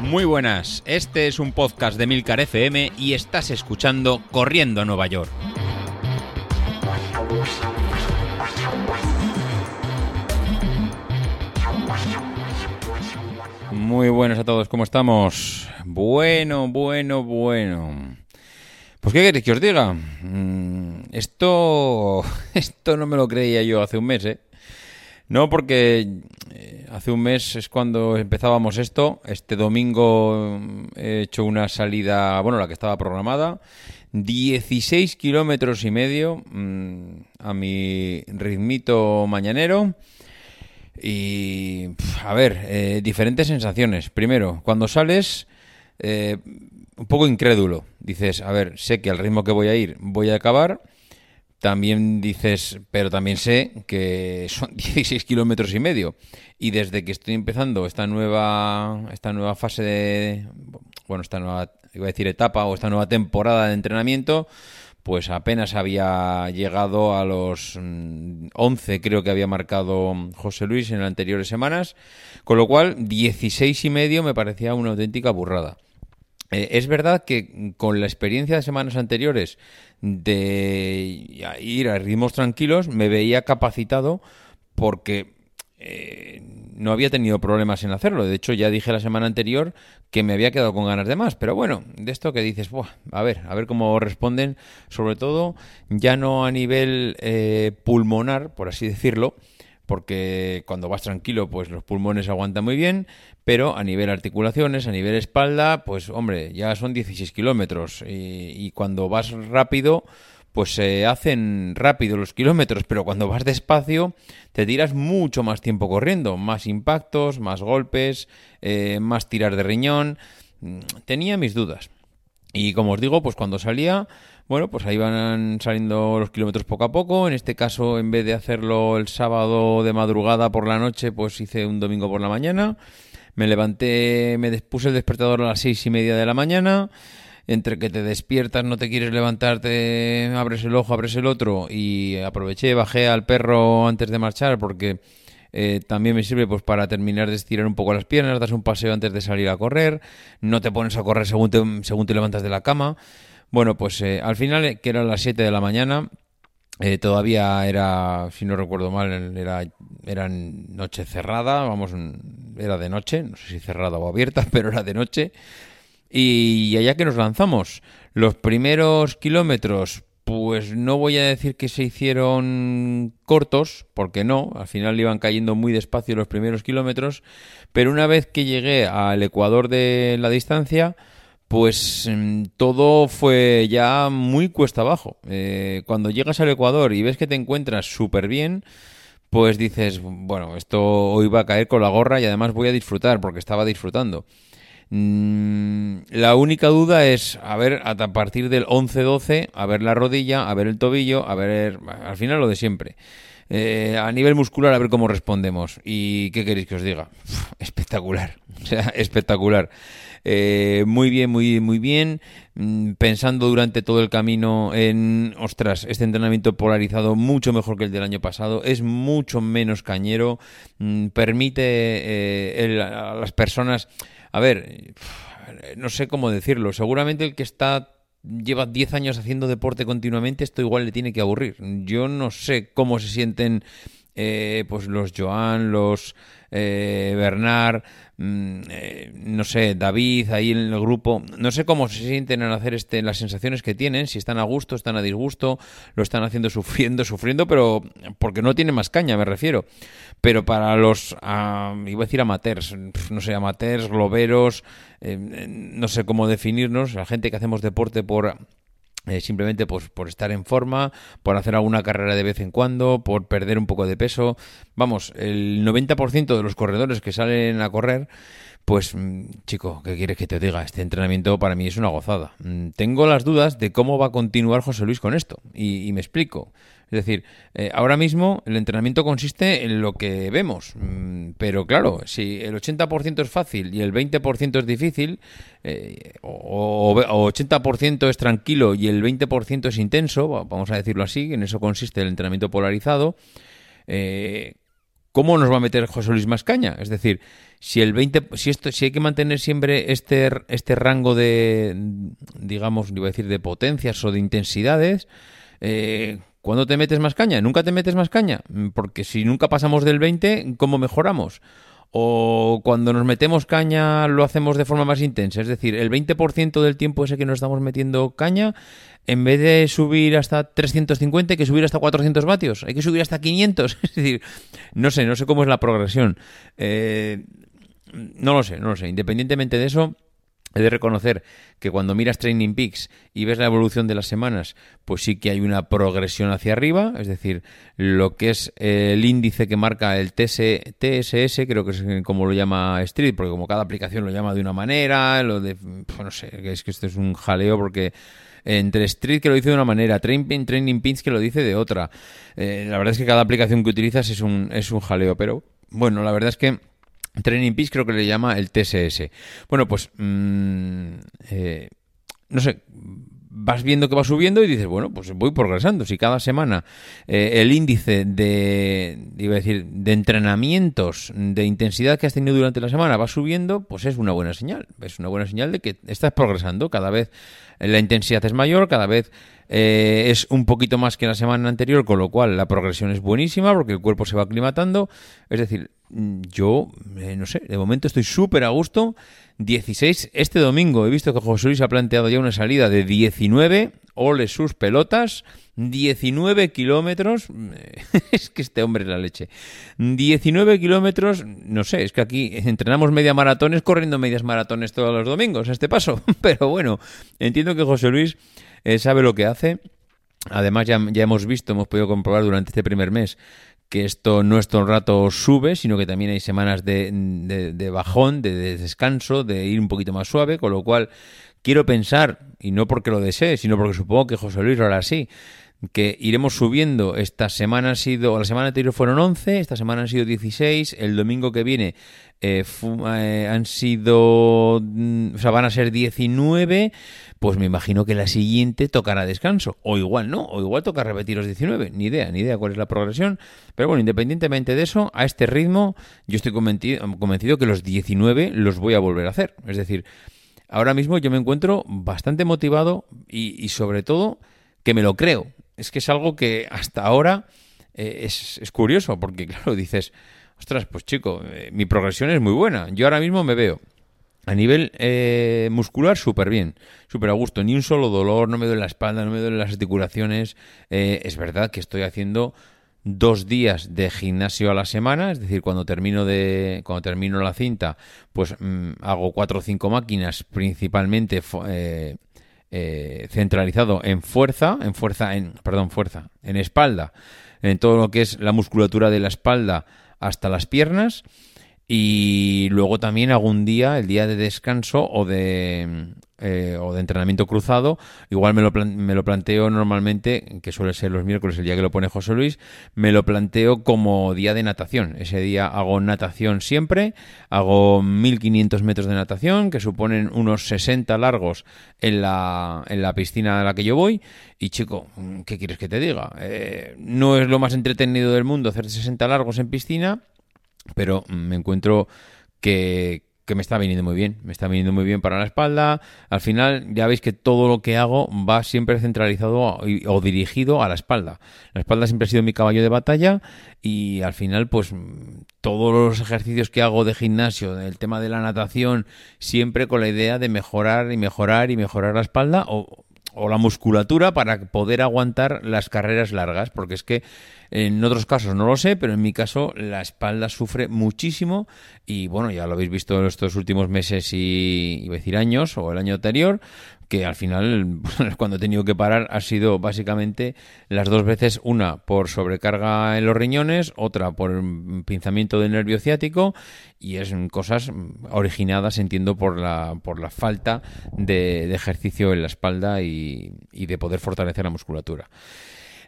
Muy buenas, este es un podcast de Milcar FM y estás escuchando Corriendo a Nueva York. Muy buenas a todos, ¿cómo estamos? Bueno, bueno, bueno. Pues qué queréis que os diga. Mm, esto, esto no me lo creía yo hace un mes, ¿eh? No, porque eh, hace un mes es cuando empezábamos esto. Este domingo mm, he hecho una salida, bueno, la que estaba programada. 16 kilómetros y medio mm, a mi ritmito mañanero. Y, a ver, eh, diferentes sensaciones. Primero, cuando sales, eh, un poco incrédulo. Dices, a ver, sé que al ritmo que voy a ir voy a acabar también dices, pero también sé que son 16 kilómetros y medio. Y desde que estoy empezando esta nueva, esta nueva fase de, bueno, esta nueva, iba a decir etapa o esta nueva temporada de entrenamiento, pues apenas había llegado a los 11, mm, creo que había marcado José Luis en las anteriores semanas, con lo cual 16 y medio me parecía una auténtica burrada. Eh, es verdad que con la experiencia de semanas anteriores de ir a ritmos tranquilos me veía capacitado porque eh, no había tenido problemas en hacerlo. De hecho, ya dije la semana anterior que me había quedado con ganas de más. Pero bueno, de esto que dices, a ver, a ver cómo responden, sobre todo ya no a nivel eh, pulmonar, por así decirlo, porque cuando vas tranquilo, pues los pulmones aguantan muy bien, pero a nivel articulaciones, a nivel espalda, pues hombre, ya son 16 kilómetros y, cuando vas rápido, pues se hacen rápido los kilómetros, pero cuando vas despacio te tiras mucho más tiempo corriendo, más impactos, más golpes, eh, más tirar de riñón. Tenía mis dudas. Y como os digo, pues cuando salía, bueno, pues ahí van saliendo los kilómetros poco a poco. En este caso, en vez de hacerlo el sábado de madrugada por la noche, pues hice un domingo por la mañana. Me levanté, me puse el despertador a las seis y media de la mañana. Entre que te despiertas, no te quieres levantarte, abres el ojo, abres el otro. Y aproveché, bajé al perro antes de marchar porque eh, también me sirve pues para terminar de estirar un poco las piernas, das un paseo antes de salir a correr, no te pones a correr según te, según te levantas de la cama. Bueno, pues eh, al final, que eran las 7 de la mañana, eh, todavía era, si no recuerdo mal, era, era noche cerrada, vamos, era de noche, no sé si cerrada o abierta, pero era de noche. Y allá que nos lanzamos, los primeros kilómetros, pues no voy a decir que se hicieron cortos, porque no, al final iban cayendo muy despacio los primeros kilómetros, pero una vez que llegué al ecuador de la distancia, pues em, todo fue ya muy cuesta abajo. Eh, cuando llegas al Ecuador y ves que te encuentras súper bien, pues dices, bueno, esto hoy va a caer con la gorra y además voy a disfrutar porque estaba disfrutando. Mm, la única duda es, a ver, a partir del 11-12, a ver la rodilla, a ver el tobillo, a ver, al final lo de siempre. Eh, a nivel muscular, a ver cómo respondemos. ¿Y qué queréis que os diga? espectacular. O sea, espectacular. Eh, muy bien, muy, muy bien. Mm, pensando durante todo el camino en, ostras, este entrenamiento polarizado mucho mejor que el del año pasado. Es mucho menos cañero. Mm, permite eh, a las personas. A ver, no sé cómo decirlo. Seguramente el que está lleva 10 años haciendo deporte continuamente, esto igual le tiene que aburrir. Yo no sé cómo se sienten eh, pues los Joan, los eh, Bernard, mm, eh, no sé, David ahí en el grupo, no sé cómo se sienten al hacer este, las sensaciones que tienen, si están a gusto, están a disgusto, lo están haciendo sufriendo, sufriendo, pero porque no tiene más caña, me refiero. Pero para los, iba a decir amateurs, no sé, amateurs, globeros, no sé cómo definirnos, la gente que hacemos deporte por eh, simplemente pues, por estar en forma, por hacer alguna carrera de vez en cuando, por perder un poco de peso. Vamos, el 90% de los corredores que salen a correr, pues mm, chico, ¿qué quieres que te diga? Este entrenamiento para mí es una gozada. Mm, tengo las dudas de cómo va a continuar José Luis con esto. y me explico. Es decir, eh, ahora mismo el entrenamiento consiste en lo que vemos, mm, pero claro, si el 80% es fácil y el 20% es difícil, eh, o, 80% es tranquilo y el 20% es intenso, vamos a decirlo así, en eso consiste el entrenamiento polarizado, eh, ¿cómo nos va a meter José Luis más caña? Es decir, si el 20, si esto, si hay que mantener siempre este, este rango de, digamos, iba a decir, de potencias o de intensidades, eh, ¿cuándo te metes más caña? ¿Nunca te metes más caña? Porque si nunca pasamos del 20, ¿cómo mejoramos? o cuando nos metemos caña lo hacemos de forma más intensa. Es decir, el 20% del tiempo ese que nos estamos metiendo caña, en vez de subir hasta 350, hay que subir hasta 400 vatios, hay que subir hasta 500. Es decir, no sé, no sé cómo es la progresión. Eh, no lo sé, no lo sé. Independientemente de eso, He de reconocer que cuando miras Training Peaks y ves la evolución de las semanas, pues sí que hay una progresión hacia arriba, es decir, lo que es el índice que marca el TSS, creo que es como lo llama Street, porque como cada aplicación lo llama de una manera, lo de, no sé, es que esto es un jaleo porque entre Street que lo dice de una manera, Training, Training Peaks que lo dice de otra. Eh, la verdad es que cada aplicación que utilizas es un, es un jaleo, pero bueno, la verdad es que Training Peaks creo que le llama el TSS. Bueno, pues mm, eh, no sé, vas viendo que va subiendo y dices, bueno, pues voy progresando. Si cada semana eh, el índice de, iba a decir, de entrenamientos, de intensidad que has tenido durante la semana va subiendo, pues es una buena señal. Es una buena señal de que estás progresando. Cada vez la intensidad es mayor, cada vez eh, es un poquito más que la semana anterior, con lo cual la progresión es buenísima porque el cuerpo se va aclimatando. Es decir, mm, yo, eh, no sé, de momento estoy súper a gusto. 16 este domingo. He visto que José Luis ha planteado ya una salida de 19. Ole sus pelotas. 19 kilómetros. es que este hombre es la leche. 19 kilómetros. No sé, es que aquí entrenamos media maratones corriendo medias maratones todos los domingos a este paso. Pero bueno, entiendo que José Luis sabe lo que hace. Además, ya, ya hemos visto, hemos podido comprobar durante este primer mes que esto no es todo el rato sube, sino que también hay semanas de, de, bajón, de, descanso, de ir un poquito más suave, con lo cual quiero pensar, y no porque lo desee, sino porque supongo que José Luis lo hará así, que iremos subiendo. Esta semana ha sido, la semana anterior fueron 11, esta semana han sido 16, el domingo que viene eh, eh, han sido, mm, o sea, van a ser 19, pues me imagino que la siguiente tocará descanso, o igual no, o igual toca repetir los 19, ni idea, ni idea cuál es la progresión, pero bueno, independientemente de eso, a este ritmo yo estoy convencido, convencido que los 19 los voy a volver a hacer, es decir, ahora mismo yo me encuentro bastante motivado y sobre todo que me lo creo, es que es algo que hasta ahora eh, es, es, curioso, porque claro, dices, ostras, pues chico, eh, mi progresión es muy buena. Yo ahora mismo me veo a nivel eh, muscular súper bien, súper a gusto, ni un solo dolor, no me duele la espalda, no me duele las articulaciones. es verdad que estoy haciendo dos días de gimnasio a la semana, es decir, cuando termino de cuando termino la cinta, pues mm, hago cuatro o cinco máquinas, principalmente eh, centralizado en fuerza, en fuerza, en, perdón, fuerza, en espalda, en todo lo que es la musculatura de la espalda hasta las piernas. Y luego también algún día, el día de descanso o de, eh, o de entrenamiento cruzado, igual me lo, me lo planteo normalmente, que suele ser los miércoles, el día que lo pone José Luis, me lo planteo como día de natación. Ese día hago natación siempre, hago 1500 metros de natación, que suponen unos 60 largos en la, en la piscina a la que yo voy. Y chico, ¿qué quieres que te diga? Eh, no es lo más entretenido del mundo hacer 60 largos en piscina pero me encuentro que, me está viniendo muy bien, me está viniendo muy bien para la espalda. Al final ya veis que todo lo que hago va siempre centralizado o, dirigido a la espalda. La espalda siempre ha sido mi caballo de batalla y al final pues todos los ejercicios que hago de gimnasio, el tema de la natación, siempre con la idea de mejorar y mejorar y mejorar la espalda o, o la musculatura para poder aguantar las carreras largas, porque es que en otros casos no lo sé, pero en mi caso la espalda sufre muchísimo y bueno, ya lo habéis visto en estos últimos meses y iba decir años o el año anterior, que al final cuando he tenido que parar ha sido básicamente las dos veces, una por sobrecarga en los riñones, otra por pinzamiento del nervio ciático y es cosas originadas, entiendo, por la, por la falta de, ejercicio en la espalda y, y de poder fortalecer la musculatura.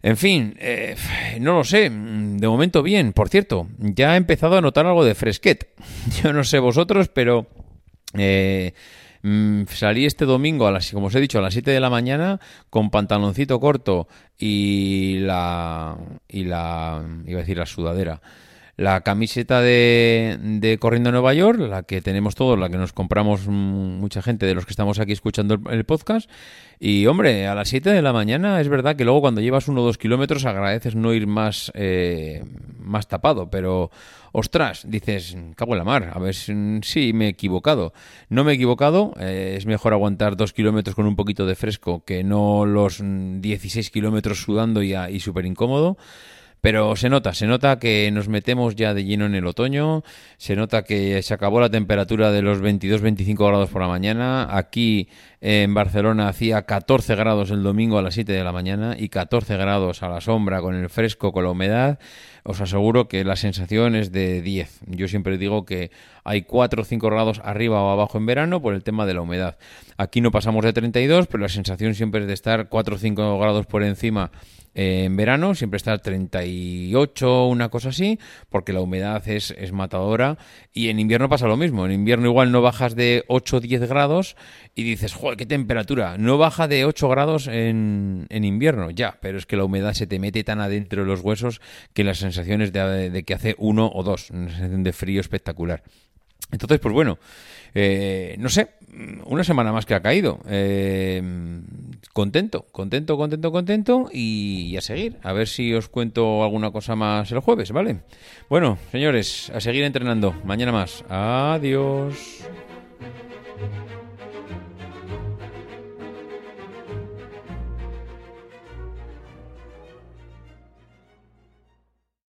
En fin, eh, no lo sé. De momento bien. Por cierto, ya he empezado a notar algo de fresquet. Yo no sé vosotros, pero eh, salí este domingo, a las, como os he dicho, a las 7 de la mañana con pantaloncito corto y la... y la... iba a decir la sudadera la camiseta de, Corriendo a Nueva York, la que tenemos todos, la que nos compramos mucha gente de los que estamos aquí escuchando el, podcast. Y hombre, a las 7 de la mañana es verdad que luego cuando llevas uno o dos kilómetros agradeces no ir más, eh, más tapado, pero ostras, dices, cago en la mar, a ver si me he equivocado. No me he equivocado, eh, es mejor aguantar dos kilómetros con un poquito de fresco que no los 16 kilómetros sudando y, y súper incómodo. Pero se nota, se nota que nos metemos ya de lleno en el otoño, se nota que se acabó la temperatura de los 22-25 grados por la mañana. Aquí en Barcelona hacía 14 grados el domingo a las 7 de la mañana y 14 grados a la sombra con el fresco, con la humedad. Os aseguro que la sensación es de 10. Yo siempre digo que hay 4 o 5 grados arriba o abajo en verano por el tema de la humedad. Aquí no pasamos de 32, pero la sensación siempre es de estar 4 o 5 grados por encima en verano siempre está 38, una cosa así, porque la humedad es, es, matadora. Y en invierno pasa lo mismo. En invierno igual no bajas de 8 o 10 grados y dices, qué temperatura. No baja de 8 grados en, en, invierno, ya, pero es que la humedad se te mete tan adentro de los huesos que la sensación es de, de que hace uno o dos, una sensación de frío espectacular. Entonces, pues bueno, eh, no sé, una semana más que ha caído. Eh, contento, contento, contento, contento y a seguir. A ver si os cuento alguna cosa más el jueves, ¿vale? Bueno, señores, a seguir entrenando. Mañana más. Adiós.